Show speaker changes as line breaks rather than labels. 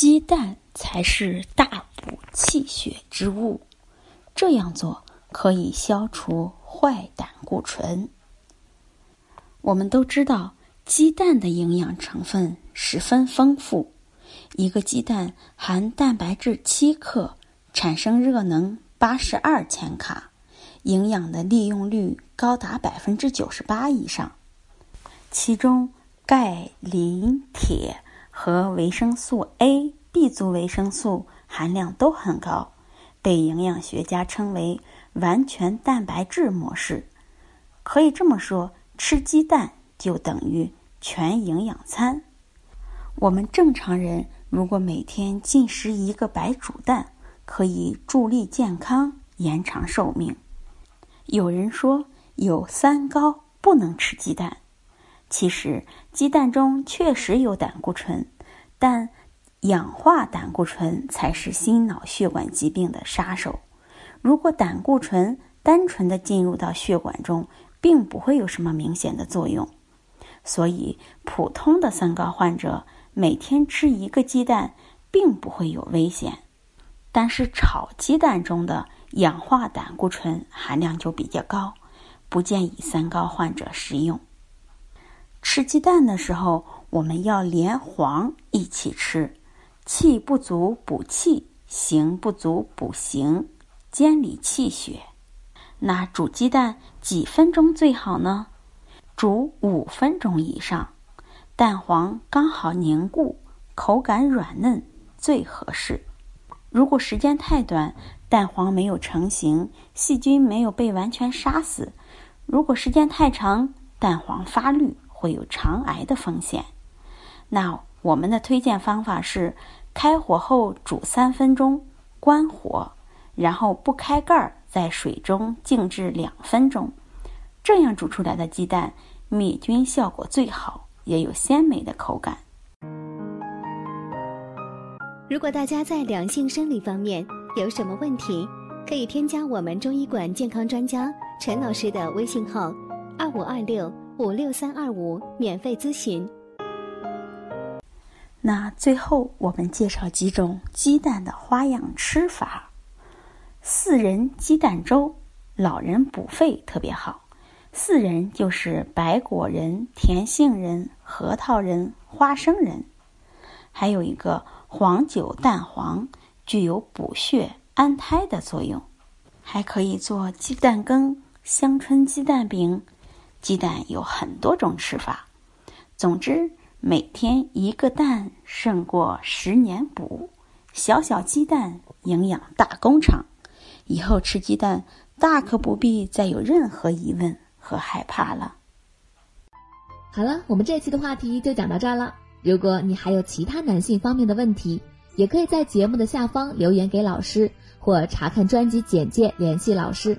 鸡蛋才是大补气血之物，这样做可以消除坏胆固醇。我们都知道，鸡蛋的营养成分十分丰富，一个鸡蛋含蛋白质七克，产生热能八十二千卡，营养的利用率高达百分之九十八以上。其中，钙、磷、铁和维生素 A、B 族维生素含量都很高，被营养学家称为“完全蛋白质模式”。可以这么说。吃鸡蛋就等于全营养餐。我们正常人如果每天进食一个白煮蛋，可以助力健康、延长寿命。有人说有三高不能吃鸡蛋，其实鸡蛋中确实有胆固醇，但氧化胆固醇才是心脑血管疾病的杀手。如果胆固醇单纯的进入到血管中，并不会有什么明显的作用，所以普通的三高患者每天吃一个鸡蛋并不会有危险。但是炒鸡蛋中的氧化胆固醇含量就比较高，不建议三高患者食用。吃鸡蛋的时候，我们要连黄一起吃，气不足补气，形不足补形，兼理气血。那煮鸡蛋几分钟最好呢？煮五分钟以上，蛋黄刚好凝固，口感软嫩最合适。如果时间太短，蛋黄没有成型，细菌没有被完全杀死；如果时间太长，蛋黄发绿，会有肠癌的风险。那我们的推荐方法是：开火后煮三分钟，关火，然后不开盖儿。在水中静置两分钟，这样煮出来的鸡蛋灭菌效果最好，也有鲜美的口感。
如果大家在两性生理方面有什么问题，可以添加我们中医馆健康专家陈老师的微信号：二五二六五六三二五，免费咨询。
那最后我们介绍几种鸡蛋的花样吃法。四仁鸡蛋粥，老人补肺特别好。四仁就是白果仁、甜杏仁、核桃仁、花生仁，还有一个黄酒蛋黄，具有补血安胎的作用。还可以做鸡蛋羹、香椿鸡蛋饼。鸡蛋有很多种吃法。总之，每天一个蛋胜过十年补。小小鸡蛋，营养大工厂。以后吃鸡蛋，大可不必再有任何疑问和害怕了。
好了，我们这期的话题就讲到这儿了。如果你还有其他男性方面的问题，也可以在节目的下方留言给老师，或查看专辑简介联系老师。